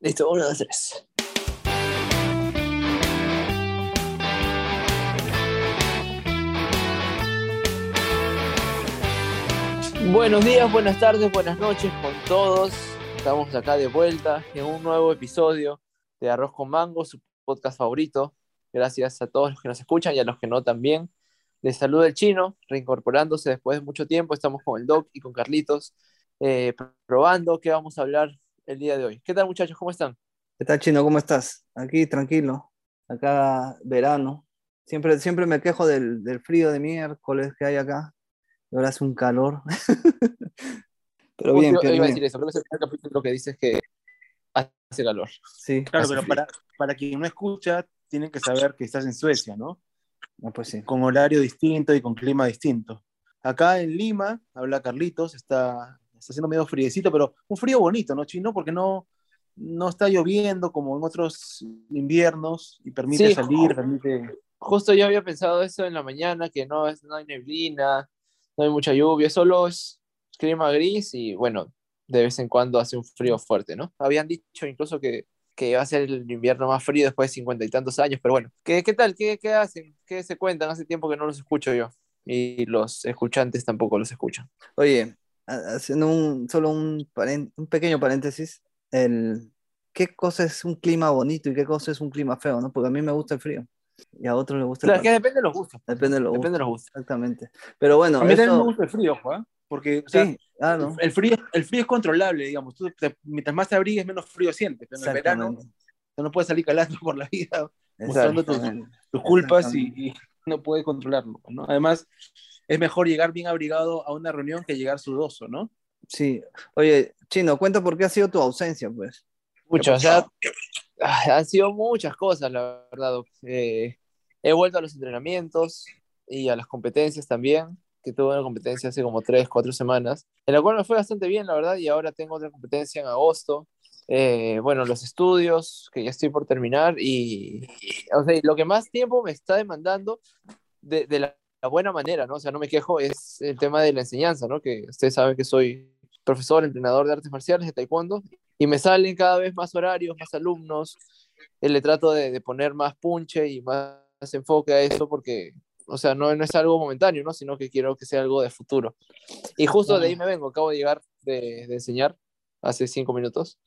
Listo, uno, dos, tres. Buenos días, buenas tardes, buenas noches con todos. Estamos acá de vuelta en un nuevo episodio de Arroz con Mango, su podcast favorito. Gracias a todos los que nos escuchan y a los que no también. Les saluda el chino, reincorporándose después de mucho tiempo. Estamos con el Doc y con Carlitos, eh, probando qué vamos a hablar el día de hoy. ¿Qué tal muchachos? ¿Cómo están? ¿Qué tal, Chino? ¿Cómo estás? Aquí, tranquilo. Acá, verano. Siempre, siempre me quejo del, del frío de miércoles que hay acá. Y ahora hace un calor. pero bien, yo, iba a decir eso. Creo que es el primer capítulo que dices que hace calor. Sí. Claro, pero para, para quien no escucha, tienen que saber que estás en Suecia, ¿no? No, pues sí. Con horario distinto y con clima distinto. Acá en Lima, habla Carlitos, está, está haciendo medio friecito, pero un frío bonito, ¿no, Chino? Porque no, no está lloviendo como en otros inviernos y permite Sí, salir, permite... Justo yo había pensado eso en la mañana, que no, es, no hay neblina, no hay mucha lluvia, solo es clima gris y bueno, de vez en cuando hace un frío fuerte, ¿no? Habían dicho incluso que, que va a ser el invierno más frío después de cincuenta y tantos años, pero bueno, ¿qué, qué tal? ¿Qué, ¿Qué hacen? ¿Qué se cuentan? Hace tiempo que no los escucho yo y los escuchantes tampoco los escuchan. Oye, haciendo un, solo un, un pequeño paréntesis, el, ¿qué cosa es un clima bonito y qué cosa es un clima feo? ¿no? Porque a mí me gusta el frío y a otros les gusta el Claro, que depende de los gustos. Depende de los Depende de gustos, los gustos. exactamente. Pero bueno, A mí también eso- me gusta el frío, Juan, porque o sea, sí, ah, ¿no? el, frío, el frío es controlable, digamos. Tú te- mientras más te abrigues, menos frío sientes. Pero en el verano tú no puedes salir calando por la vida mostrando tus, tus culpas y, y no puedes controlarlo, ¿no? Además, es mejor llegar bien abrigado a una reunión que llegar sudoso, ¿no? Sí. Oye, Chino, cuenta por qué ha sido tu ausencia, pues. Mucho, o sea, ah, han sido muchas cosas, la verdad. Eh, he vuelto a los entrenamientos y a las competencias también, que tuve una competencia hace como tres, cuatro semanas, en la cual me fue bastante bien, la verdad, y ahora tengo otra competencia en agosto. Eh, bueno, los estudios, que ya estoy por terminar, y, o sea, lo que más tiempo me está demandando de, de la, la buena manera, ¿no? O sea, no me quejo, es el tema de la enseñanza, ¿no? Que ustedes saben que soy profesor, entrenador de artes marciales, de taekwondo, y me salen cada vez más horarios, más alumnos, y le trato de, de poner más punche y más, enfoque a eso porque, o sea, no, no es algo momentáneo, ¿no? Sino que quiero que sea algo de futuro. Y justo de ahí me vengo, acabo de llegar de, de enseñar hace cinco minutos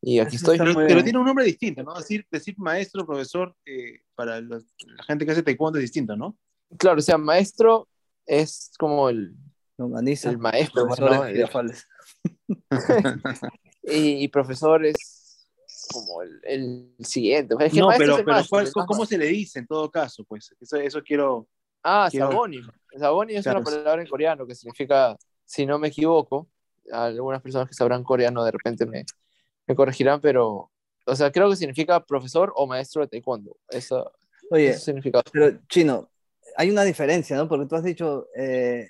y aquí estoy. Pero, tiene un nombre distinto, ¿no? Decir, decir maestro, profesor, eh, para los- la gente que hace taekwondo es distinto, ¿no? Claro, o sea, maestro es como el, Longaniza, el maestro, profesores ¿no? girafales. y, y profesor es como el, el siguiente. Es que no, maestro pero, es el pero máster, ¿cuál- ¿no? ¿cómo se le dice en todo caso? Pues eso, eso quiero... Ah, Quiero- Saboni. Saboni es Claro. una palabra en coreano que significa, si no me equivoco, algunas personas que sabrán coreano de repente me, me corregirán, pero, o sea, creo que significa profesor o maestro de taekwondo. Eso, Oye, eso significa. pero Chino, hay una diferencia, ¿no? Porque tú has dicho, eh,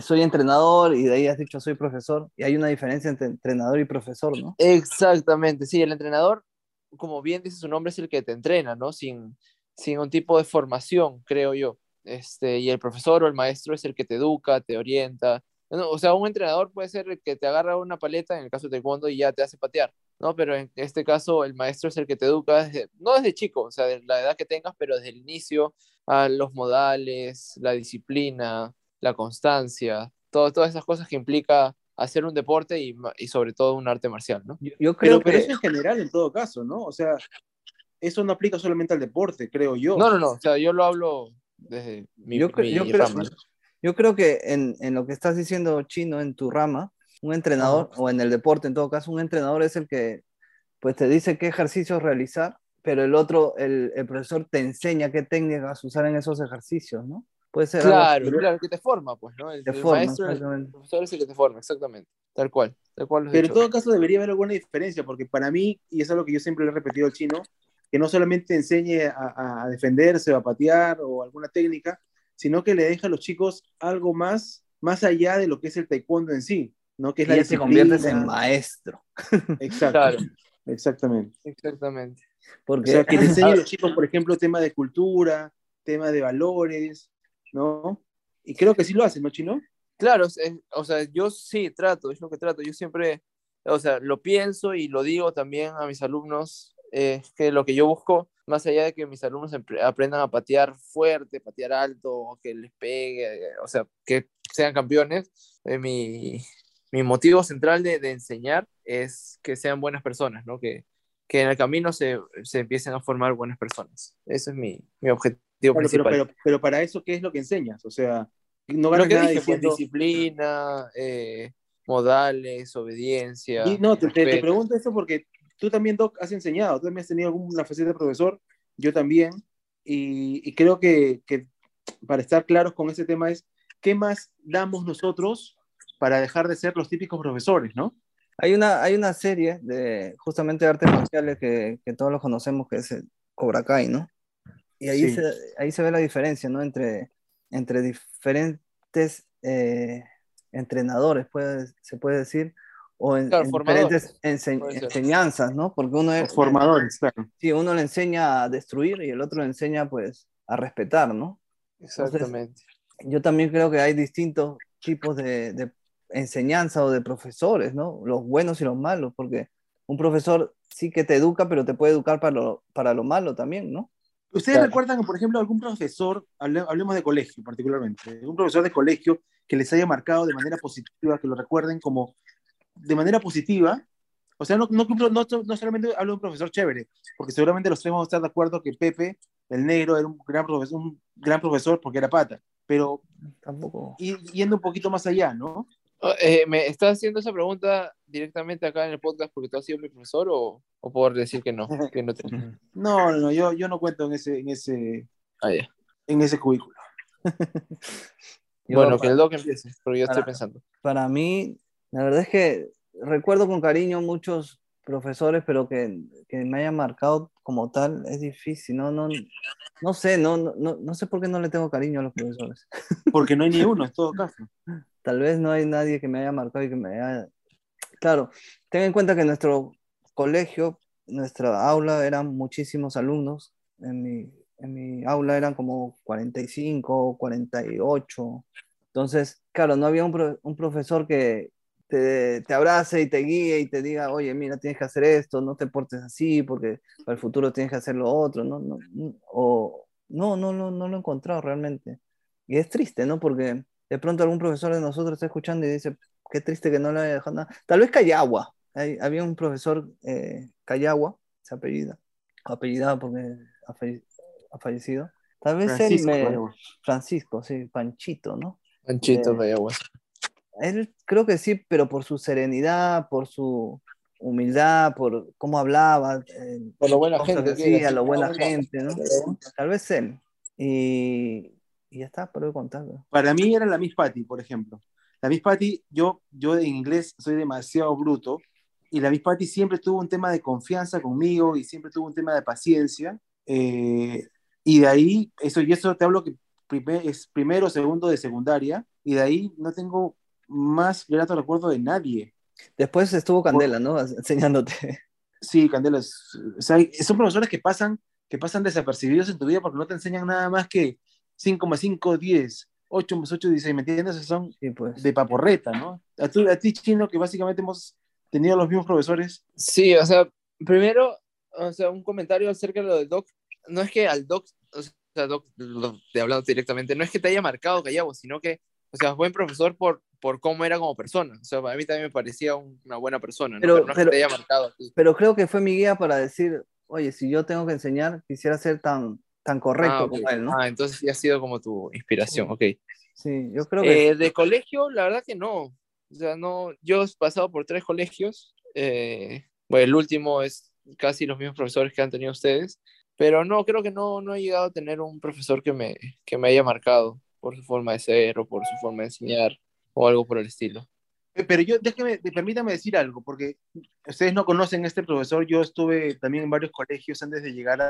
soy entrenador y de ahí has dicho, soy profesor, y hay una diferencia entre entrenador y profesor, ¿no? Exactamente, sí, el entrenador, como bien dice su nombre, es el que te entrena, ¿no? Sin, sin un tipo de formación, creo yo. Este, y el profesor o el maestro es el que te educa, te orienta. No, o sea, un entrenador puede ser el que te agarra una paleta, en el caso de taekwondo, y ya te hace patear, ¿no? Pero en este caso, el maestro es el que te educa, desde- no desde chico, o sea, de la edad que tengas, pero desde el inicio, a los modales, la disciplina, la constancia, todo- todas esas cosas que implica hacer un deporte y, y sobre todo un arte marcial, ¿no? Yo, yo creo Pero, pero que... eso en general, en todo caso, ¿no? O sea, eso no aplica solamente al deporte, creo yo. No, no, no, o sea, yo lo hablo desde mi, Yo mi yo creo-. Yo creo que en, en lo que estás diciendo, Chino, en tu rama, un entrenador, o en el deporte en todo caso, un entrenador es el que pues te dice qué ejercicios realizar, pero el otro, el, el profesor te enseña qué técnicas usar en esos ejercicios, ¿no? Puede ser algo Claro, claro, que te forma, pues, ¿no? El, Te el forma, maestro, el profesor es el que te forma, exactamente, tal cual, tal cual Pero en todo caso debería haber alguna diferencia, porque para mí, y es algo que yo siempre le he repetido al chino, que no solamente enseñe a, a defenderse o a patear o alguna técnica, sino que le deje a los chicos algo más, más allá de lo que es el taekwondo en sí, ¿no? Que es Y la ya te conviertes en maestro. Exacto. Claro. Exactamente. Exactamente. O Porque sea, que le enseñe a los chicos, por ejemplo, tema de cultura, tema de valores, ¿no? Y creo que sí lo hacen, ¿no, Chino? Claro, o sea, yo sí trato, es lo que trato. Yo siempre, o sea, lo pienso y lo digo también a mis alumnos, es que lo que yo busco, más allá de que mis alumnos aprendan a patear fuerte, patear alto, que les pegue, o sea, que sean campeones, eh, mi, mi, motivo central de, de, enseñar es que sean buenas personas, ¿no? Que, que en el camino se, se, empiecen a formar buenas personas. Ese es mi, mi objetivo principal. Pero, pero, pero, para eso, ¿qué es lo que enseñas? O sea, no ganas nada dije, pues, diciendo... disciplina, eh, modales, obediencia. Y no, te, te, pregunto eso porque tú también, Doc, has enseñado, tú también has tenido alguna faceta de profesor, yo también, y, y creo que, que, para estar claros con ese tema es, ¿qué más damos nosotros para dejar de ser los típicos profesores, no? Hay una, hay una serie de justamente de artes marciales que, que todos los conocemos, que es Cobra Kai, ¿no? Y ahí, sí. se, ahí se ve la diferencia, ¿no? Entre, entre diferentes eh, entrenadores, puede, se puede decir, o en, claro, en diferentes ense enseñanzas, ¿no? Porque uno es... Formadores, claro. Sí, uno le enseña a destruir y el otro le enseña, pues, a respetar, ¿no? Exactamente. Entonces, yo también creo que hay distintos tipos de, de, enseñanza o de profesores, ¿no? Los buenos y los malos, porque un profesor sí que te educa, pero te puede educar para lo, para lo malo también, ¿no? ¿Ustedes claro. recuerdan, por ejemplo, algún profesor, hablemos de colegio particularmente, un profesor de colegio que les haya marcado de manera positiva, que lo recuerden como de manera positiva? O sea, no, no, no, no solamente hablo de un profesor chévere, porque seguramente los tres vamos a estar de acuerdo que Pepe, el negro, era un gran profesor, un gran profesor porque era pata, pero tampoco yendo un poquito más allá, ¿no? Eh, ¿Me estás haciendo esa pregunta directamente acá en el podcast porque tú has sido mi profesor o, o por decir que no? Que no, te... no, no, yo, yo no cuento en ese, en ese, ah, yeah. en ese cubículo. bueno, que el doc empiece, porque yo para, estoy pensando. Para mí, la verdad es que recuerdo con cariño muchos profesores, pero que, que me hayan marcado como tal es difícil, no, no, no sé, no, no, no sé por qué no le tengo cariño a los profesores. Porque no hay ni uno, en todo caso. Tal vez no hay nadie que me haya marcado y que me haya... Claro, ten en cuenta que nuestro colegio, nuestra aula, eran muchísimos alumnos. En mi, en mi aula eran como 45, 48. Entonces, claro, no había un, pro, un profesor que te, te, abrace y te guíe y te diga, oye, mira, tienes que hacer esto, no te portes así, porque para el futuro tienes que hacer lo otro, ¿no? no, no o, no, no, no, no lo he encontrado realmente. Y es triste, ¿no? Porque de pronto algún profesor de nosotros está escuchando y dice, qué triste que no le haya dejado nada. Tal vez Cayagua. Hay, había un profesor eh, Cayagua, se apellida, apellidado porque ha, falle, ha, fallecido. Tal vez Francisco, él me... Francisco, sí, Panchito, ¿no? Panchito eh, Cayagua. Él creo que sí, pero por su serenidad, por su humildad, por cómo hablaba, eh, por lo buena gente, que decía, lo buena gente, ¿no? Tal vez él. Y, y ya está, pero contando. Para mí era la Miss Patty, por ejemplo. La Miss Patty, yo, yo en inglés soy demasiado bruto, y la Miss Patty siempre tuvo un tema de confianza conmigo y siempre tuvo un tema de paciencia. Eh, y de ahí, eso, y eso te hablo que primer, es primero, segundo de secundaria, y de ahí no tengo más grato recuerdo de nadie. Después estuvo Candela. ¿no? Enseñándote. Sí, Candela. O sea, son profesores que pasan, que pasan desapercibidos en tu vida porque no te enseñan nada más que 5,5, 10, 8 más 8, 16, ¿me entiendes? Son sí, pues. de paporreta, ¿no? A, tu, a ti, Chino, que básicamente hemos tenido los mismos profesores. Sí, o sea, primero, o sea, un comentario acerca de lo del doc. No es que al doc, o sea, doc, te hablando directamente, no es que te haya marcado Callao, sino que, o sea, buen profesor por, por cómo era como persona. O sea, para mí también me parecía un, una buena persona, ¿no? pero, pero no pero, que te haya marcado a. Pero creo que fue mi guía para decir, oye, si yo tengo que enseñar, quisiera ser tan, tan correcto ah, okay. como él, ¿no? Ah, entonces sí ha sido como tu inspiración, sí. ok. Sí, yo creo que... Eh, de colegio, la verdad que no. O sea, no, yo he pasado por tres colegios. Eh, bueno, el último es casi los mismos profesores que han tenido ustedes, pero no, creo que no, no he llegado a tener un profesor que me, que me haya marcado por su forma de ser o por su forma de enseñar o algo por el estilo. Pero yo, déjeme, permítame decir algo, porque ustedes no conocen este profesor, yo estuve también en varios colegios antes de llegar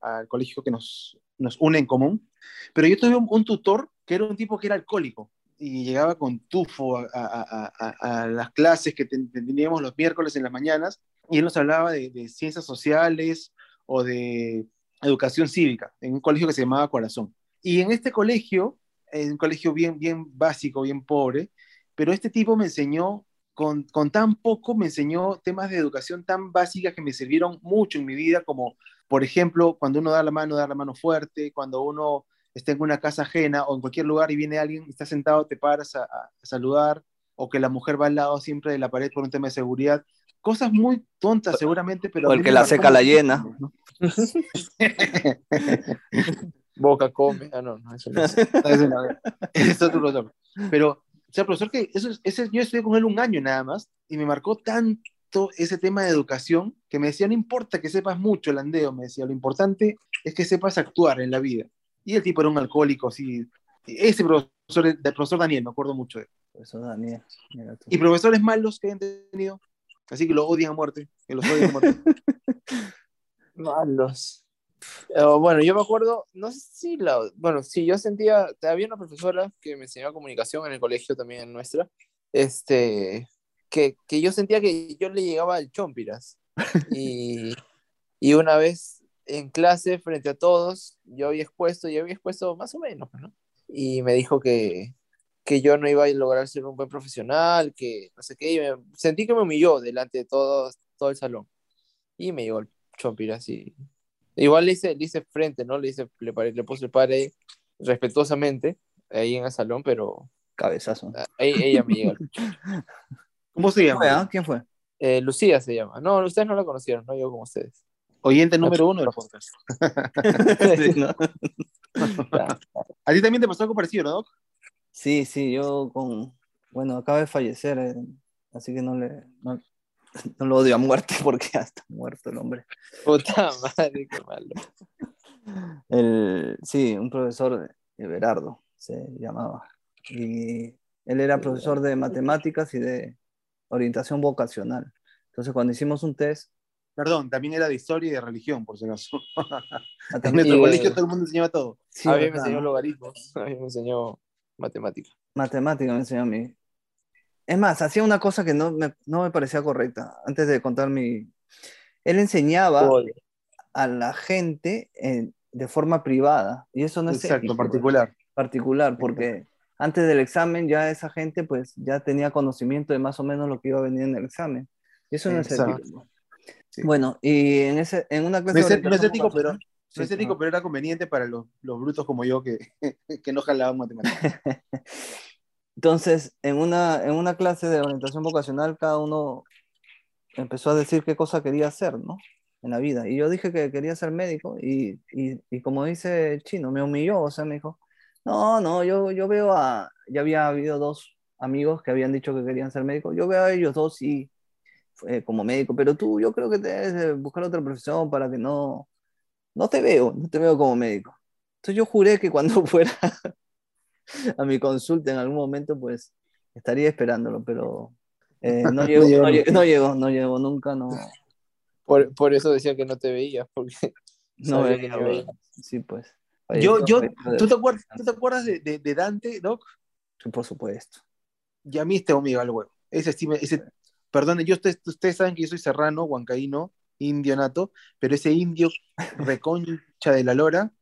al colegio que nos, nos une en común, pero yo tuve un, tutor que era un tipo que era alcohólico y llegaba con tufo a, a, a, a las clases que teníamos los miércoles en las mañanas y él nos hablaba de, de, ciencias sociales o de educación cívica en un colegio que se llamaba Corazón. Y en este colegio, en un colegio bien, bien básico, bien pobre, pero este tipo me enseñó con, con tan poco me enseñó temas de educación tan básicas que me sirvieron mucho en mi vida, como por ejemplo, cuando uno da la mano, dar la mano fuerte, cuando uno está en una casa ajena o en cualquier lugar y viene alguien, está sentado, te paras a, a saludar, o que la mujer va al lado siempre de la pared por un tema de seguridad. Cosas muy tontas seguramente, pero... O el que la seca la llena. ¿no? Boca come. Ah, no, no, eso no es. Es otro profesor. Pero, o sea, profesor, que eso, es- ese, yo estudié con él un año nada más y me marcó tanto ese tema de educación que me decía, no importa que sepas mucho, Landeo, me decía, lo importante es que sepas actuar en la vida. Y el tipo era un alcohólico, así. Ese profesor, el profesor Daniel, me acuerdo mucho de él. Eso, Daniel. Y profesores malos que hayan tenido, así que lo odian a muerte, que los odian a muerte. Malos. Eh, bueno, yo me acuerdo, no sé si la, bueno, sí, yo sentía, había una profesora que me enseñaba comunicación en el colegio también nuestra, este, que, que yo sentía que yo le llegaba al chompiras. Y, y una vez en clase, frente a todos, yo había expuesto, yo había expuesto más o menos, ¿no? Y me dijo que, que yo no iba a lograr ser un buen profesional, que no sé qué, y me- sentí que me humilló delante de todos, todo el salón. Y me llegó el chompiras y igual le hice, le hice frente, ¿no? Le hice, le, pare- le puse el padre respetuosamente ahí en el salón, pero Cabezazo. ah, ahí, ella me llegó. ¿Cómo se ¿Quién fue, llama? ah? ¿Quién fue? Eh, Lucía se llama. No, ustedes no la conocieron, no yo como ustedes. Oyente número uno del podcast. Sí, ¿no? ¿A ti también te pasó algo parecido, no? Sí, sí, yo con. Bueno, acaba de fallecer, eh, así que no le. No, no lo odio a muerte porque ya está muerto el hombre. Puta madre, qué malo. El, sí, un profesor, Everardo se llamaba. Y él era profesor de matemáticas y de orientación vocacional. Entonces, cuando hicimos un test, Perdón, también era de historia y de religión, por si acaso. En nuestro y- colegio todo el mundo enseñaba todo. sí, a mí me ¿verdad, enseñó logaritmos, a mí me enseñó matemáticas. Matemática me enseñó a mí. Es más, hacía una cosa que no me, no me parecía correcta. Antes de contar mi... Él enseñaba a la gente en- de forma privada. Y eso no es Exacto, ético, particular. particular, porque antes del examen ya esa gente pues ya tenía conocimiento de más o menos lo que iba a venir en el examen. Y eso no es Exacto. ético. Sí. Bueno, y en, ese, en una clase No es, no es ético, pero, vocacional- no es ético, pero era conveniente para los, los brutos como yo que, que no jalaban matemáticas. Entonces, en una, en una clase de orientación vocacional, cada uno empezó a decir qué cosa quería hacer, ¿no? En la vida. Y yo dije que quería ser médico y, y, y como dice el chino, me humilló, o sea, me dijo, no, no, yo, yo veo a, ya había habido dos amigos que habían dicho que querían ser médicos, yo veo a ellos dos y eh, como médico, pero tú, yo creo que debes de buscar otra profesión para que no, no te veo, no te veo como médico. Entonces yo juré que cuando fuera a mi consulta en algún momento, pues estaría esperándolo, pero eh, no, llegó, llegó no, lle- nunca. no llegó, no llegó nunca, no, Por, por eso decía que no te veías, porque no me que veía. veía. Sí, pues. Yo, yo, ¿tú, te acuerdas, ¿Tú te acuerdas de, de, de Dante, Doc? Sí, por supuesto. Y a mí este amigo al huevo. Ese, ese, perdón, yo, ustedes, ustedes saben que yo soy serrano, huancaíno, indio nato, pero ese indio reconcha de la lora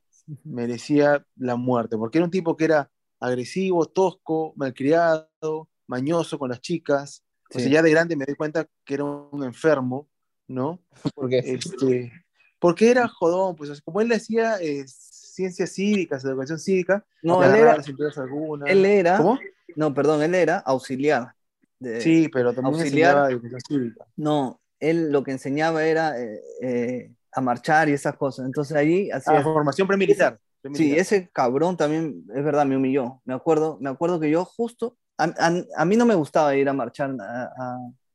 merecía la muerte, porque era un tipo que era agresivo, tosco, malcriado, mañoso con las chicas. O Sí. sea, ya de grande me doy cuenta que era un enfermo, ¿no? Porque Este, porque era jodón, pues como él hacía eh, ciencias cívicas, educación cívica, No, él era, algunas. él era, ¿Cómo? no, perdón, él era auxiliar. de- Sí, pero también auxiliar. enseñaba educación cívica. No, él lo que enseñaba era eh, eh, a marchar y esas cosas. Entonces allí Ah, hacía... formación premilitar. Sí, ese cabrón también, es verdad, me humilló. Me acuerdo, me acuerdo que yo justo, a, a- a mí no me gustaba ir a marchar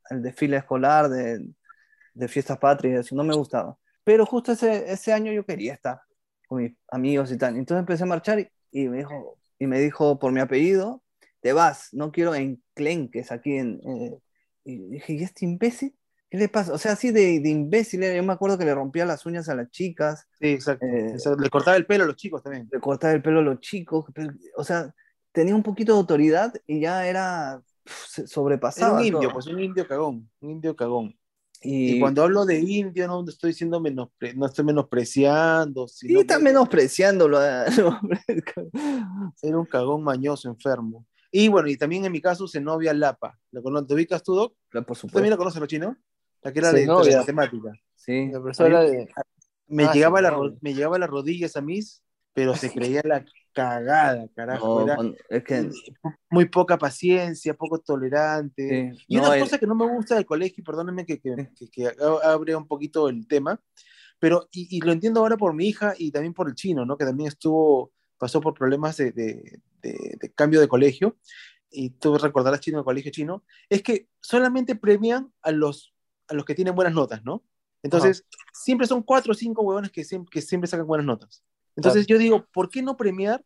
al desfile escolar de, de fiestas patrias, no me gustaba. Pero justo ese, ese año yo quería estar con mis amigos y tal. Entonces empecé a marchar y, y me dijo, y me dijo por mi apellido, te vas, no quiero enclenques aquí en... eh". y dije, ¿y este imbécil? ¿Qué le pasa? O sea, así de, de imbécil, era. yo me acuerdo que le rompía las uñas a las chicas, Sí, exacto. Eh. Le cortaba el pelo a los chicos también. le cortaba el pelo a los chicos, o sea, tenía un poquito de autoridad y ya era sobrepasaba un indio, todo. pues un indio cagón, un indio cagón. y, Y cuando hablo de indio, no estoy diciendo menospre- no estoy menospreciando, sí, sino está que menospreciándolo. eh, era un cagón mañoso, enfermo. Y bueno, y también en mi caso, Zenobia Lapa. ¿La conoces? ¿Te ubicas tú, Doc? Por ¿Tú supuesto. también la conoces, lo chino? La que era de, matemática. Sí. La profesora de... Me, Ah, llegaba a la, me llegaba a las rodillas a mis, pero se creía la cagada, carajo. No, era con- es que muy poca paciencia, poco tolerante. sí, Y una el- cosa que no me gusta del colegio, perdónenme que, que, Sí. que- que abre un poquito el tema, pero, y, y lo entiendo ahora por mi hija y también por el chino, ¿no? Que también estuvo, pasó por problemas de, de- de- de cambio de colegio, y tú recordarás chino de colegio chino, es que solamente premian a los, a los que tienen buenas notas, ¿no? Entonces, siempre son cuatro o cinco huevones que siempre, que siempre sacan buenas notas. Entonces, yo digo, ¿por qué no premiar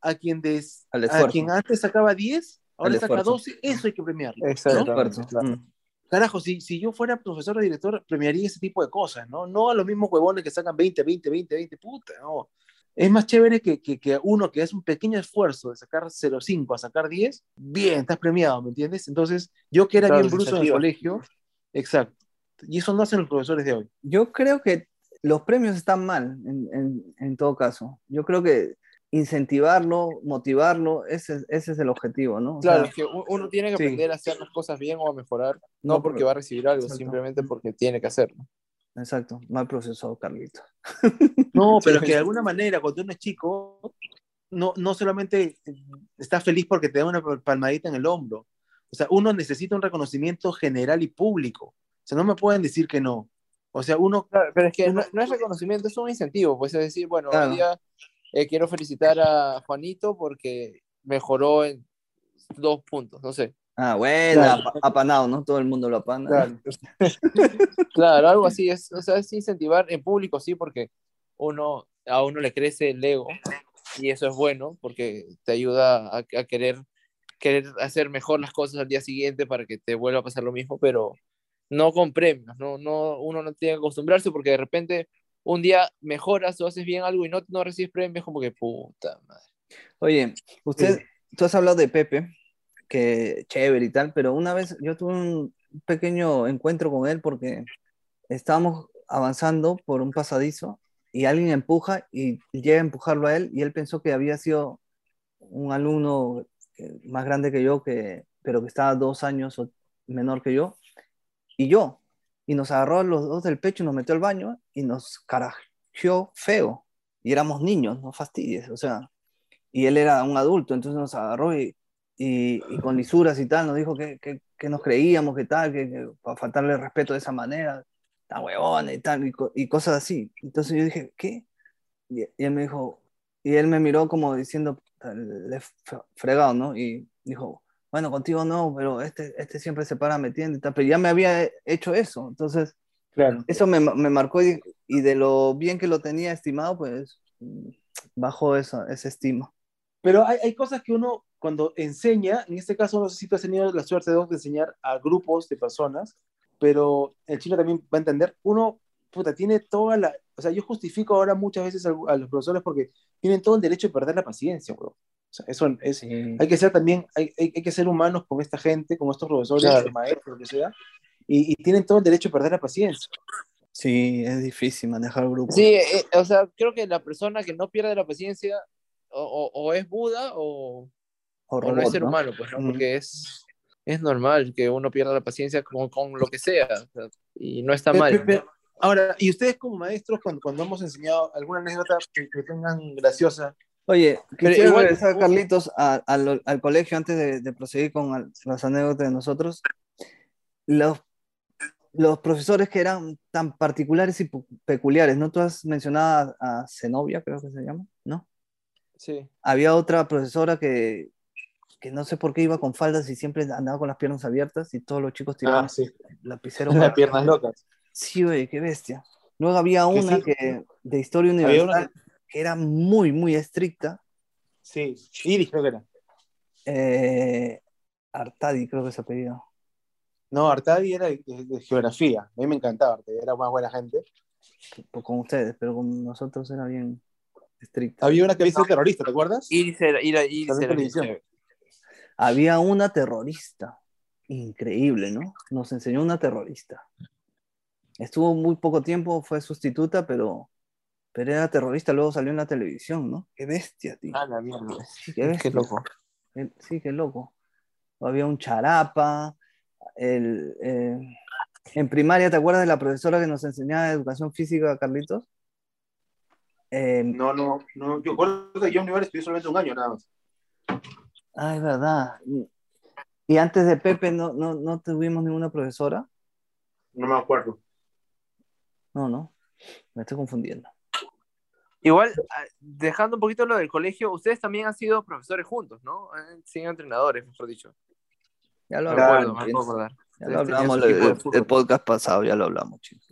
a quien, des, a quien antes sacaba 10, ahora Al saca esfuerzo. 12? Eso hay que premiarlo. ¿no? Exacto. Esfuerzo. claro. Mm. Carajo, si, si yo fuera profesor o director, premiaría ese tipo de cosas, ¿no? No a los mismos huevones que sacan 20, 20, 20, 20, puta, no. Es más chévere que, que, que uno que hace un pequeño esfuerzo de sacar 0,5 a sacar 10, bien, estás premiado, ¿me entiendes? Entonces, yo que era Claro, bien bruto en el colegio, exacto. Y eso no hacen los profesores de hoy. Yo creo que los premios están mal, en, en- en todo caso. Yo creo que incentivarlo, motivarlo, ese, ese es el objetivo, ¿no? O Claro, sea, es que uno tiene que sí. aprender a hacer las cosas bien o a mejorar, no, No, porque va a recibir algo, Exacto. simplemente porque tiene que hacerlo. exacto, mal procesado, Carlito. No, pero Sí. que de alguna manera, cuando uno es chico, no, no solamente está feliz porque te da una palmadita en el hombro. O sea, uno necesita un reconocimiento general y público. Sea, no me pueden decir que no. O sea, uno, Claro, pero es que Uno- no, no es reconocimiento, es un incentivo, pues es decir, bueno, Claro. hoy día eh, quiero felicitar a Juanito porque mejoró en dos puntos, no sé. Ah, bueno, Claro. apa- apanado, ¿no? Todo el mundo lo apana. Claro. claro, algo así es, o sea, es incentivar en público, sí, porque uno, a uno le crece el ego y eso es bueno porque te ayuda a, a querer, querer hacer mejor las cosas al día siguiente para que te vuelva a pasar lo mismo, pero no con premios, no, no, uno no tiene que acostumbrarse porque de repente un día mejoras o haces bien algo y no, no recibes premios, como que puta madre. Oye, usted, tú has hablado de Pepe, que chévere y tal, pero una vez yo tuve un pequeño encuentro con él porque estábamos avanzando por un pasadizo y alguien empuja y llega a empujarlo a él y él pensó que había sido un alumno que- más grande que yo, que, pero que estaba dos años o menor que yo, y yo, y nos agarró a los dos del pecho y nos metió al baño y nos carajeó feo, y éramos niños, no fastidies, o sea, y él era un adulto, entonces nos agarró y, y, y con lisuras y tal, nos dijo que, que, que nos creíamos, que tal, que, que para faltarle respeto de esa manera, tan huevona y tal, y, y cosas así. Entonces yo dije, ¿qué? Y, y él me dijo, y él me miró como diciendo, "Puta, le he fregado, ¿no? Y dijo, bueno, contigo no, pero este, este siempre se para metiendo y tal, pero ya me había hecho eso, entonces claro. eso me, me marcó y, y de lo bien que lo tenía estimado, pues mm, bajó esa, esa estima. Pero hay, hay cosas que uno, cuando enseña, en este caso, no sé si tú has tenido la suerte de enseñar a grupos de personas, pero el chino también va a entender, uno, puta, tiene toda la, o sea, yo justifico ahora muchas veces a, a los profesores porque tienen todo el derecho de perder la paciencia, bro. O sea, eso es, hay que ser también, hay, hay, hay que ser humanos con esta gente, con estos profesores, Claro. maestros, lo que sea, y, y tienen todo el derecho de perder la paciencia. Sí, es difícil manejar grupos. Sí, eh, o sea, creo que la persona que no pierde la paciencia o, o- o es Buda o, o o no es robot, ser ¿no? humano, pues, ¿no? Mm. Porque es, es normal que uno pierda la paciencia con, con lo que sea, o sea, y no está Pe- mal. pe- pe- Ahora, ¿y ustedes como maestros, cuando, cuando hemos enseñado alguna anécdota que, que tengan graciosa, Oye, quisiera igual- regresar, Carlitos, a- al, al colegio antes de, de proseguir con al- las anécdotas de nosotros. Los, los profesores que eran tan particulares y peculiares, ¿no? Tú has mencionado a, a Zenobia, creo que se llama, ¿no? Sí. Había otra profesora que, que no sé por qué iba con faldas y siempre andaba con las piernas abiertas y todos los chicos tiraban Ah, sí. lapicero. las piernas locas. Sí, oye, qué bestia. Luego había Que una sí. que, de historia universal que era muy, muy estricta. Sí, Iris creo que era. Eh, Artadi, creo que se apellido. No, Artadi era de, de- de geografía. A mí me encantaba Artadi, era más buena gente. Pues con ustedes, pero con nosotros era bien estricta. Había una que dice terrorista, ¿te acuerdas? Iris era, Iris- era televisión. Había una terrorista. Increíble, ¿no? Nos enseñó una terrorista. Estuvo muy poco tiempo, fue sustituta, pero, pero era terrorista, luego salió en la televisión, ¿no? Qué bestia, tío. Ah, la mierda. Qué bestia. Qué loco. Eh, Sí, qué loco. Había un charapa. el, eh, en primaria, ¿te acuerdas de la profesora que nos enseñaba educación física, Carlitos? Eh, No, no, no. Yo recuerdo que yo en Univar estudié solamente un año nada más. ah, es verdad. Y- Y antes de Pepe no, no, no tuvimos ninguna profesora. No me acuerdo. No, no. Me estoy confundiendo. Igual, ah, dejando un poquito lo del colegio, ustedes también han sido profesores juntos, ¿no? Han sido entrenadores, mejor dicho. Ya lo hablamos. acuerdo, me puedo acordar. Ya lo hablamos el, podcast pasado, ya lo hablamos, chicos.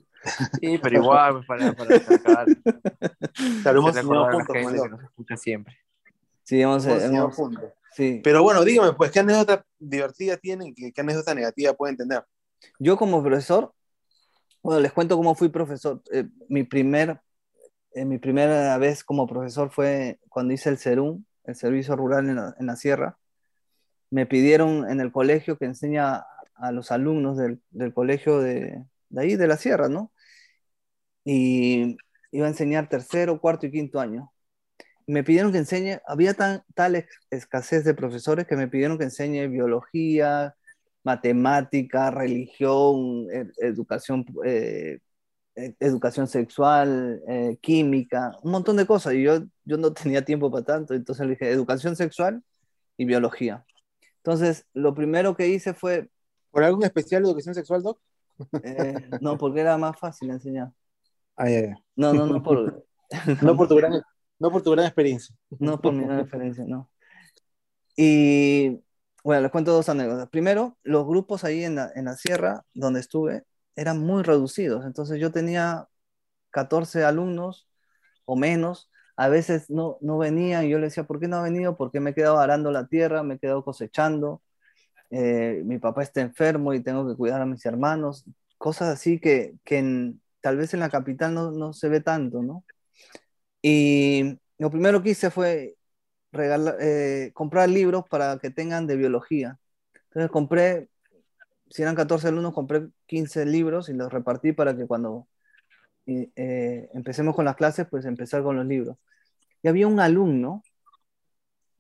Sí, pero igual, pues, para, para a la juntos, gente que nos escucha siempre. Sí, hemos, Hemos enseñado hemos- juntos. sí. Pero bueno, dígame, pues, ¿qué anécdota divertida tienen? ¿Qué, qué anécdota negativa pueden tener? Yo como profesor, bueno, les cuento cómo fui profesor. Eh, mi, primer, eh, mi primera vez como profesor fue cuando hice el CERUM, el Servicio Rural en la, Sierra. Me pidieron en el colegio que enseña a los alumnos del, colegio de, ahí, de la Sierra, ¿no? Y iba a enseñar tercero, cuarto y quinto año. Me pidieron que enseñe, había tan, tal escasez de profesores que me pidieron que enseñe biología, matemática, religión, ed- educación, eh, educación sexual, eh, química, un montón de cosas. Y yo, yo no tenía tiempo para tanto, entonces le dije educación sexual y biología. Entonces, lo primero que hice fue, ¿Por algo especial de educación sexual, Doc? eh, no, porque era más fácil enseñar. Ay, ay, ay. No, no, no por, No por tu gran, no por tu gran experiencia. no por mi referencia, no. Y bueno, les cuento dos anécdotas. Primero, los grupos ahí en la, en la sierra donde estuve eran muy reducidos. Entonces yo tenía 14 alumnos o menos. A veces no, no venían y yo le decía, ¿por qué no ha venido? Porque me he quedado arando la tierra, me he quedado cosechando. eh, mi papá está enfermo y tengo que cuidar a mis hermanos. Cosas así que, que tal vez en la capital no, no se ve tanto, ¿no? Y lo primero que hice fue regalar, eh, comprar libros para que tengan de biología. Entonces compré, si eran 14 alumnos, compré 15 libros y los repartí para que cuando eh, empecemos con las clases, pues empezar con los libros. Y había un alumno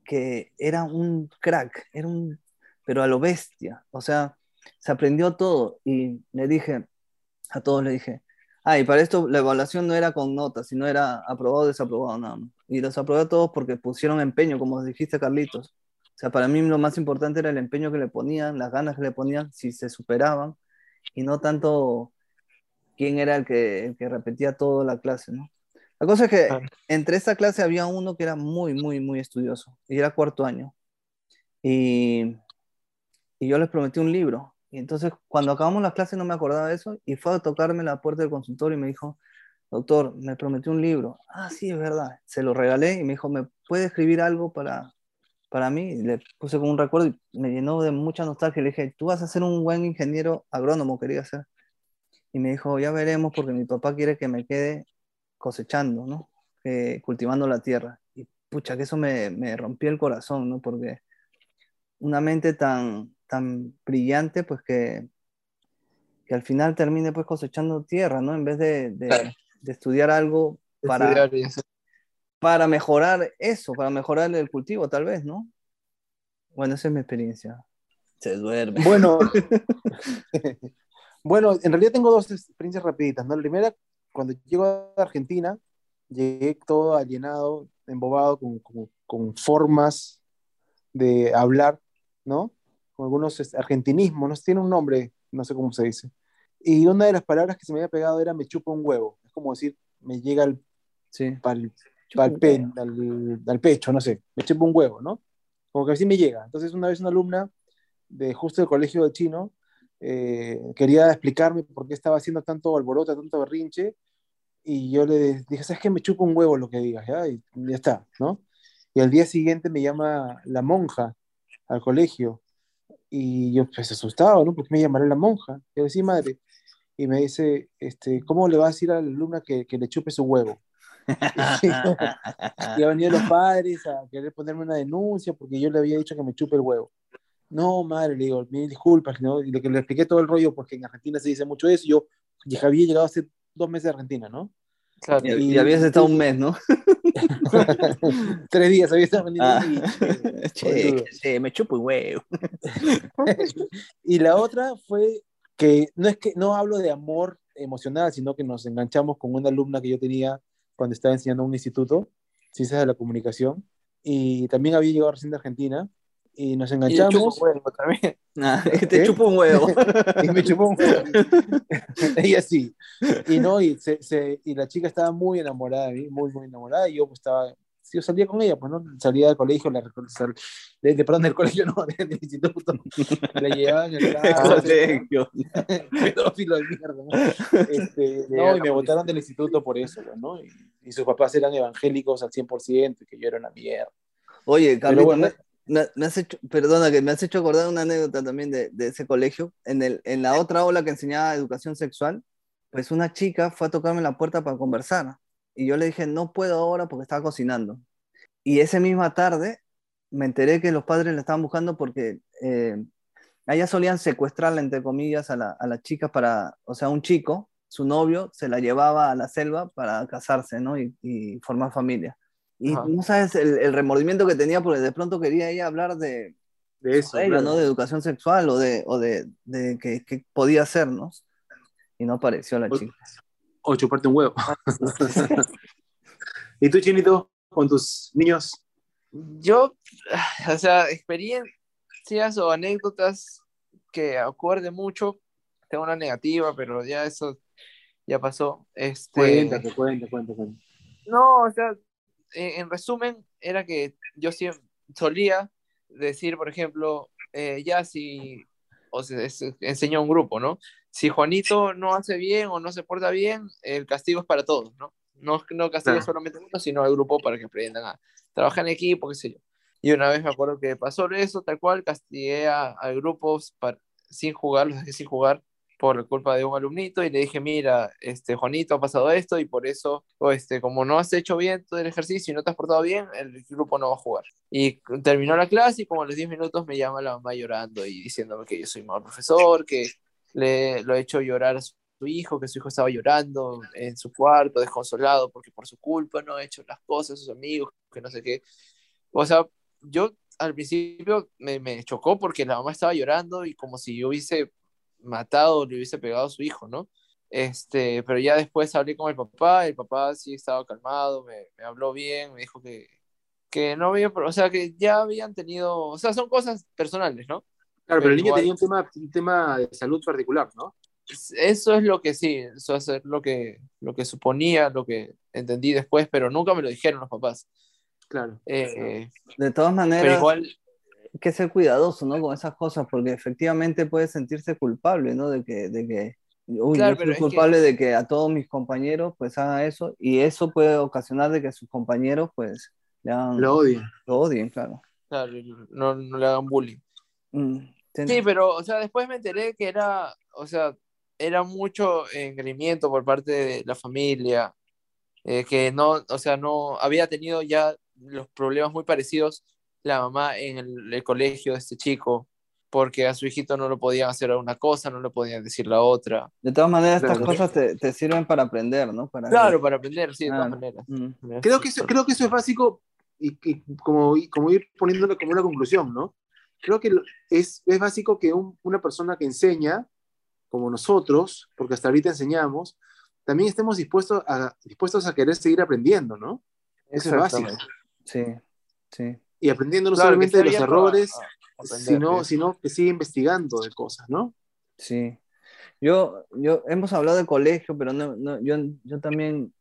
que era un crack, era un, pero a lo bestia, o sea, se aprendió todo y le dije, a todos le dije, ah, y para esto la evaluación no era con notas, sino era aprobado desaprobado nada más. Y los aprobé a todos porque pusieron empeño, como dijiste Carlitos. O sea, para mí lo más importante era el empeño que le ponían, las ganas que le ponían, si se superaban, y no tanto quién era el que, el que repetía toda la clase, ¿no? La cosa es que entre esta clase había uno que era muy, muy, muy estudioso, y era cuarto año. Y, y yo les prometí un libro. Y entonces, cuando acabamos las clases, no me acordaba de eso, y fue a tocarme la puerta del consultorio y me dijo, doctor, me prometió un libro. Ah, sí, es verdad. Se lo regalé y me dijo, ¿me puede escribir algo para, para mí? Le puse como un recuerdo y me llenó de mucha nostalgia. Le dije, tú vas a ser un buen ingeniero agrónomo, quería ser. Y me dijo, ya veremos porque mi papá quiere que me quede cosechando, ¿no? Eh, cultivando la tierra. Y pucha, que eso me, me rompió el corazón, ¿no? Porque una mente tan, tan brillante, pues que, que al final termine pues cosechando tierra, ¿no? En vez de, de- Claro. de estudiar algo para, Estudiar. Para mejorar eso, para mejorar el cultivo, tal vez, ¿no? Bueno, esa es mi experiencia. Se duerme. Bueno, bueno, en realidad tengo dos experiencias rapiditas, ¿no? La primera, cuando llego a Argentina, llegué todo alienado, embobado, con, con- con formas de hablar, ¿no? Con algunos este, argentinismos, no sé, tiene un nombre, no sé cómo se dice. Y una de las palabras que se me había pegado era me chupa un huevo. Es como decir, me llega al, Sí. pal- al, un pe- huevo. al- al pecho, no sé, me chupa un huevo, ¿no? Como que así me llega. Entonces, una vez una alumna de justo del colegio de chino eh, quería explicarme por qué estaba haciendo tanto alboroto, tanto berrinche, y yo le dije, ¿sabes qué? Me chupa un huevo lo que digas, ¿ya? Y ya está, ¿no? Y al día siguiente me llama la monja al colegio, y yo pues asustado, ¿no? ¿Por qué me llamará la monja? Y yo decía, madre, y me dice, este, ¿cómo le va a decir a la alumna que, que le chupe su huevo? Y han venido los padres a querer ponerme una denuncia porque yo le había dicho que me chupe el huevo. No, madre, le digo, mil disculpas, ¿no? Y le, le expliqué todo el rollo porque en Argentina se dice mucho eso. y Yo ya había llegado hace dos meses de Argentina, ¿no? Claro. Y, y habías estado un mes, ¿no? Tres días había estado vendiendo Ah. y- Che, che, me chupo un huevo. y la otra fue que no es que no hablo de amor emocional, sino que nos enganchamos con una alumna que yo tenía cuando estaba enseñando en un instituto, ciencias de la comunicación, y también había llegado recién de Argentina, y nos Y le chupo enganchamos, huevo también. Ah, te chupo un huevo. y me chupó un huevo. Ella sí. Y no, y, se, se- y la chica estaba muy enamorada de mí, muy, muy enamorada, y yo pues estaba, yo salía con ella, pues no, salía del colegio, la, sal- de, de, perdón, del colegio, no, del instituto, la llevaba en el carro, Colegio. pedófilo de mierda, ¿no? Este, no, y me botaron del instituto por eso, pues, ¿no? Y, y sus papás eran evangélicos al 100%, y que yo era una mierda. Oye, Carlito, bueno. me, me- me has hecho, perdona, que me has hecho acordar una anécdota también de, de ese colegio. En, el, en la otra ola que enseñaba educación sexual, pues una chica fue a tocarme la puerta para conversar. Y yo le dije, no puedo ahora porque estaba cocinando. Y esa misma tarde me enteré que los padres la estaban buscando porque eh, allá solían secuestrarla, entre comillas, a la, a la chica para, o sea, un chico, su novio, se la llevaba a la selva para casarse, ¿no? Y, y formar familia. Y Ajá. no sabes el, el remordimiento que tenía porque de pronto quería ella hablar de, De eso, de ella, claro. ¿no? De educación sexual o de, o de, de que, que podía hacer, ¿no? Y no apareció la O- chica. O chuparte un huevo. ¿Y tú, Chinito, con tus niños? Yo, ah, o sea, experiencias o anécdotas que acuerde mucho, tengo una negativa, pero ya eso ya pasó. Este, Cuéntate, cuéntate, cuéntate. cuéntate. No, o sea, en, en resumen, era que yo siempre solía decir, por ejemplo, eh, ya si, o sea, es- enseñó a un grupo, ¿no? Si Juanito no hace bien o no se porta bien, el castigo es para todos, ¿no? No, no castigo Claro. solamente a uno, sino al grupo para que aprendan a trabajar en equipo, qué sé yo. Y una vez me acuerdo que pasó eso, tal cual, castigué al grupo para, sin jugar, los dejé sin jugar por culpa de un alumnito y le dije, mira, este, Juanito, ha pasado esto y por eso, o este, como no has hecho bien todo el ejercicio y no te has portado bien, el grupo no va a jugar. Y terminó la clase y como a los 10 minutos me llama la mamá llorando y diciéndome que yo soy mal profesor, que le lo he hecho llorar a su hijo, que su hijo estaba llorando en su cuarto, desconsolado, porque por su culpa no ha hecho las cosas, sus amigos, que no sé qué. O sea, yo al principio me, me chocó porque la mamá estaba llorando y como si yo hubiese matado o le hubiese pegado a su hijo, ¿no? Este, pero ya después hablé con el papá, el papá sí estaba calmado, me, me habló bien, me dijo que, que no había, o sea, que ya habían tenido, o sea, son cosas personales, ¿no? Claro, pero el niño igual- tenía un tema, un tema de salud particular, ¿no? Eso es lo que sí, eso es lo que, lo que suponía, lo que entendí después, pero nunca me lo dijeron los papás. Claro. Eh, De todas pero maneras, igual, hay que ser cuidadoso, ¿no? Con esas cosas, porque efectivamente puede sentirse culpable, ¿no? De que, de que uy, Claro, yo soy es culpable de que a todos mis compañeros pues hagan eso, y eso puede ocasionar de que sus compañeros pues le hagan, Lo odio. lo odien, claro. claro, no, no le hagan bullying. Mm, ten- Sí, pero, o sea, después me enteré que era, o sea, era mucho engreimiento por parte de la familia, eh, que no, o sea, no, había tenido ya los problemas muy parecidos la mamá en el, el colegio de este chico, porque a su hijito no lo podían hacer una cosa, no le podían decir la otra. De todas maneras, estas Claro. cosas te, te sirven para aprender, ¿no? Para Claro, para aprender, sí, de Claro. todas maneras. Mm. Creo que eso, creo que eso es básico y, y como, y como ir poniéndolo como una conclusión, ¿no? Creo que lo- es, es básico que un- una persona que enseña, como nosotros, porque hasta ahorita enseñamos, también estemos dispuestos a, dispuestos a querer seguir aprendiendo, ¿no? Eso es básico. Sí, sí. Y aprendiendo no Claro, solamente de los a- errores, a aprender, sino, sino que siga investigando de cosas, ¿no? Sí. Yo, yo, hemos hablado de colegio, pero no, no, yo, yo también,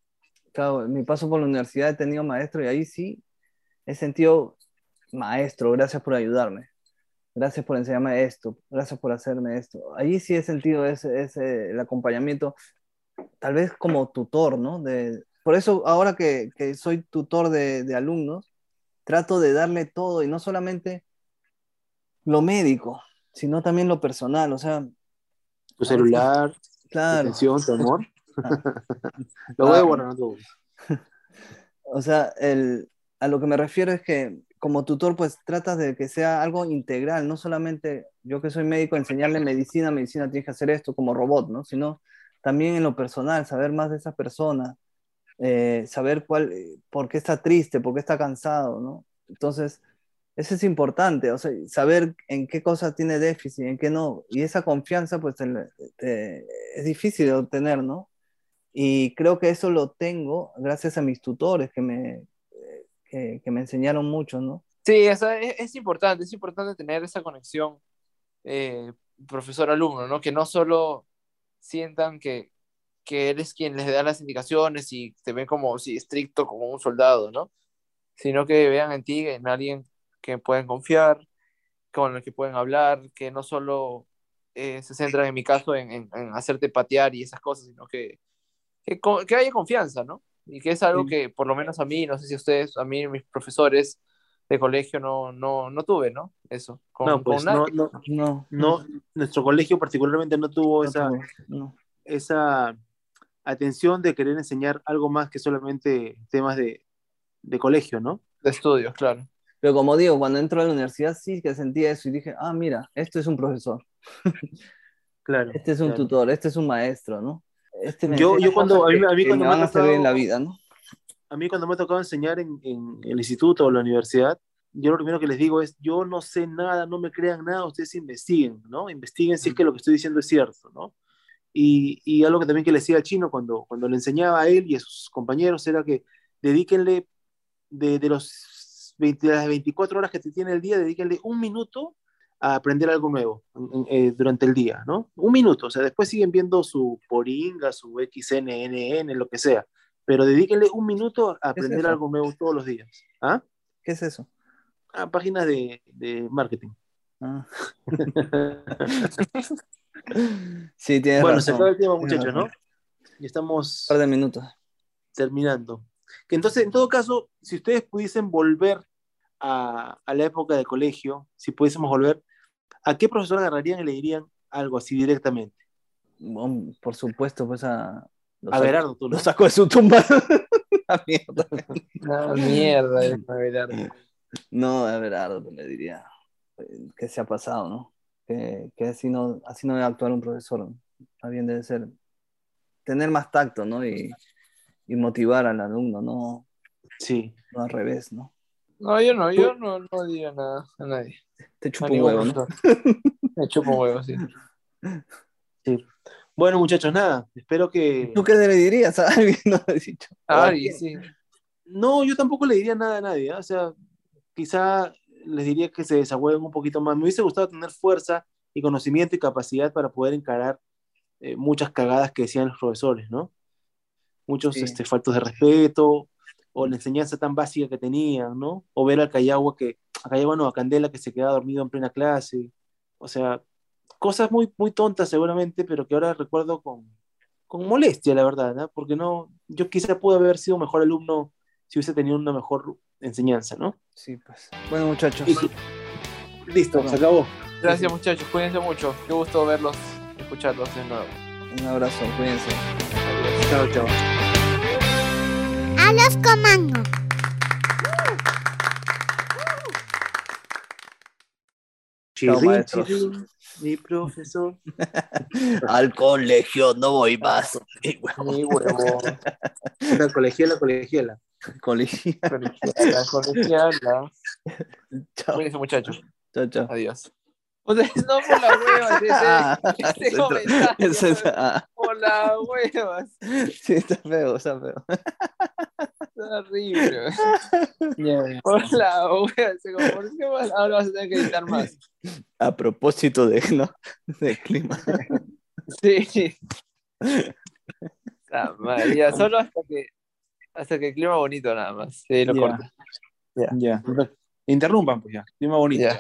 claro, en mi paso por la universidad he tenido maestro y ahí sí he sentido, maestro, gracias por ayudarme, gracias por enseñarme esto, gracias por hacerme esto. Allí sí he sentido ese, ese, el acompañamiento, tal vez como tutor, ¿no? De, por eso ahora que, que soy tutor de, de alumnos, trato de darle todo y no solamente lo médico, sino también lo personal, o sea, Tu celular, tu atención, tu amor. Lo voy a Ah. no. O sea, el, a lo que me refiero es que como tutor, pues tratas de que sea algo integral, no solamente yo que soy médico, enseñarle medicina, medicina tienes que hacer esto como robot, ¿no? Sino también en lo personal, saber más de esa persona, eh, saber cuál, eh, por qué está triste, por qué está cansado, ¿no? Entonces, eso es importante, o sea, saber en qué cosas tiene déficit, en qué no. Y esa confianza, pues, es difícil de obtener, ¿no? Y creo que eso lo tengo gracias a mis tutores que me, que, me enseñaron mucho, ¿no? Sí, es, es, importante, es importante tener esa conexión eh, profesor-alumno, ¿no? Que no solo sientan que, que eres quien les da las indicaciones y te ven como si estricto, como un soldado, ¿no? Sino que vean en ti, en alguien que pueden confiar, con el que pueden hablar, que no solo eh, se centran en mi caso en, en, hacerte patear y esas cosas, sino que, que, que, haya confianza, ¿no? Y que es algo que por lo menos a mí, no sé si ustedes, a mí, mis profesores de colegio no, no, no tuve, ¿no? Eso. no, pues no, no, no, nuestro colegio particularmente no tuvo esa, esa atención de querer enseñar algo más que solamente temas de, de colegio, ¿no? De estudios, claro. Pero como digo, cuando entro a la universidad sí que sentía eso y dije, ah, mira, esto es un profesor. Claro. Este es un tutor, este es un maestro, ¿no? Este yo, yo cuando, a mí, a mí cuando me, van a tocado, en la vida, ¿no? A mí cuando me ha tocado enseñar en, en, el instituto o la universidad, yo lo primero que les digo es, yo no sé nada, no me crean nada, ustedes investiguen, ¿no? Investiguen si es que lo que estoy diciendo es cierto, ¿no? Y, y algo que también que le decía al chino cuando, cuando le enseñaba a él y a sus compañeros era que dedíquenle de, de los de las 24 horas que te tiene el día, dedíquenle un minuto a aprender algo nuevo eh, durante el día, ¿no? Un minuto, o sea, después siguen viendo su Poringa, su XNNN, lo que sea, pero dedíquenle un minuto a aprender algo nuevo todos los días. ¿Ah? ¿Qué es eso? Ah, páginas de, de marketing. Ah. sí, tiene Bueno, se acaba el tiempo, muchachos, ¿no? Y estamos... Un par de minutos. Terminando. Que entonces, en todo caso, si ustedes pudiesen volver a, a, la época de colegio, si pudiésemos volver, ¿a qué profesor agarrarían y le dirían algo así directamente? por supuesto, pues a... A Berardo, tú lo sacó de su tumba. la mierda. La mierda, a Berardo. No, a Berardo le diría que se ha pasado, ¿no? Que, que, así no así no debe actuar un profesor. Más bien debe ser tener más tacto, ¿no? Y, y motivar al alumno, ¿no? Sí. No al revés, ¿no? No, yo no, yo no, no diría nada a nadie. Te chupo un huevo, ¿no? Me chupo un huevo, sí. Sí. Bueno, muchachos, nada, espero que... ¿Tú qué le dirías a alguien? No, a alguien, sí. No, yo tampoco le diría nada a nadie, ¿eh? o sea, quizá les diría que se desahoguen un poquito más. Me hubiese gustado tener fuerza y conocimiento y capacidad para poder encarar eh, muchas cagadas que decían los profesores, ¿no? Muchos este, faltos de respeto, o la enseñanza tan básica que tenían, ¿no? O ver al Cayagua que, a Cayagua no, a Candela que se quedaba dormido en plena clase, o sea, cosas muy, muy tontas seguramente, pero que ahora recuerdo con, con molestia, la verdad, ¿no? Porque no, yo quizá pude haber sido mejor alumno si hubiese tenido una mejor enseñanza, ¿no? Sí, pues. Bueno, muchachos. Listo, se acabó. Gracias, muchachos. Cuídense mucho. Qué gusto verlos, escucharlos de nuevo. Un abrazo, cuídense. Chao, chao a los comandos. Chirrin, chirrin, mi profesor. Al colegio no voy más. Mi huevo. La colegiala, colegiala. Colegiala. Colegiala, colegiala. Chao. Cuídense, muchachos. Chao, chao. Adiós. Ustedes no por las huevas, ese, Ah, ese comentario. ah, Por las huevas. sí, está feo, está feo. Está horrible. Ese como, ¿Por qué más? Ahora vas a tener que editar más. A propósito de, ¿no? de clima. Sí. Ah, madre, ya, solo hasta que, hasta que el clima bonito nada más. Sí, lo Ya. corta. Ya. Interrumpan, pues ya. Clima bonito. Ya.